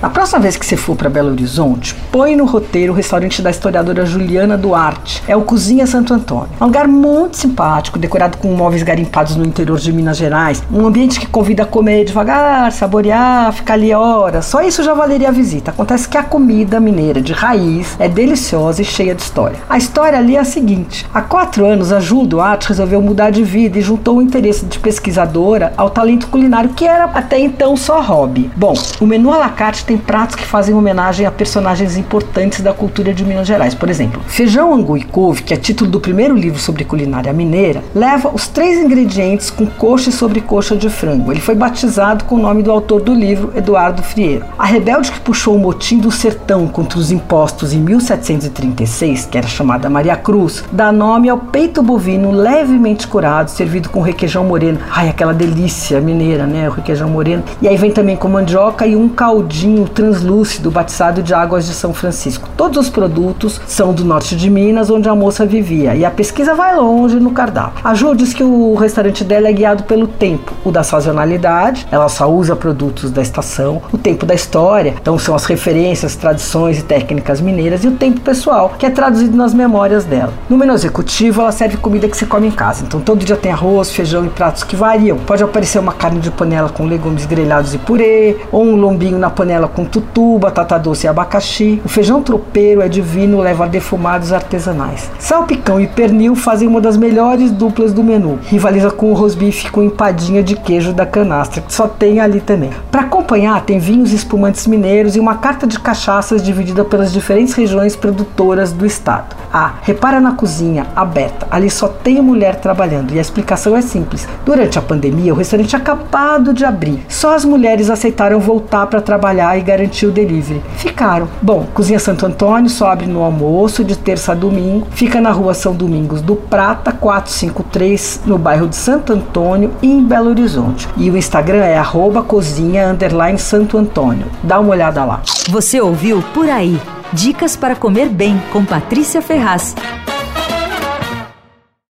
Na próxima vez que você for para Belo Horizonte, põe no roteiro o restaurante da historiadora Juliana Duarte. É o Cozinha Santo Antônio. É um lugar muito simpático, decorado com móveis garimpados no interior de Minas Gerais. Um ambiente que convida a comer devagar, saborear, ficar ali horas. Só isso já valeria a visita. Acontece que a comida mineira de raiz é deliciosa e cheia de história. A história ali é a seguinte: há quatro anos, a Ju Duarte resolveu mudar de vida e juntou o interesse de pesquisadora ao talento culinário, que era até então só hobby. Bom, o menu à la carte tem pratos que fazem homenagem a personagens importantes da cultura de Minas Gerais. Por exemplo, feijão angu e couve, que é título do primeiro livro sobre culinária mineira, leva os três ingredientes com coxa e sobrecoxa de frango. Ele foi batizado com o nome do autor do livro, Eduardo Frieiro. A rebelde que puxou o motim do sertão contra os impostos em 1736, que era chamada Maria Cruz, dá nome ao peito bovino levemente curado, servido com requeijão moreno. Ai, aquela delícia mineira, né? O requeijão moreno. E aí vem também com mandioca e um caldinho translúcido batizado de águas de São Francisco. Todos os produtos são do norte de Minas, onde a moça vivia. E a pesquisa vai longe no cardápio. A Ju diz que o restaurante dela é guiado pelo tempo, o da sazonalidade, ela só usa produtos da estação, o tempo da história, então são as referências, tradições e técnicas mineiras, e o tempo pessoal, que é traduzido nas memórias dela. No menu executivo, ela serve comida que se come em casa, então todo dia tem arroz, feijão e pratos que variam. Pode aparecer uma carne de panela com legumes grelhados e purê, ou um lombinho na panela com tutu, batata doce e abacaxi. O feijão tropeiro é divino, leva defumados artesanais. Salpicão e pernil fazem uma das melhores duplas do menu. Rivaliza com o rosbife com empadinha de queijo da canastra, que só tem ali também. Para acompanhar, tem vinhos espumantes mineiros e uma carta de cachaças dividida pelas diferentes regiões produtoras do estado. Ah, repara na cozinha aberta, ali só tem mulher trabalhando e a explicação é simples. Durante a pandemia, o restaurante é acabado de abrir. Só as mulheres aceitaram voltar para trabalhar e garantir o delivery. Ficaram. Bom, Cozinha Santo Antônio só abre no almoço de terça a domingo. Fica na rua São Domingos do Prata, 453, no bairro de Santo Antônio, em Belo Horizonte. E o Instagram é arroba cozinha Santo Antônio. Dá uma olhada lá. Você ouviu Por Aí. Dicas para comer bem com Patrícia Ferraz.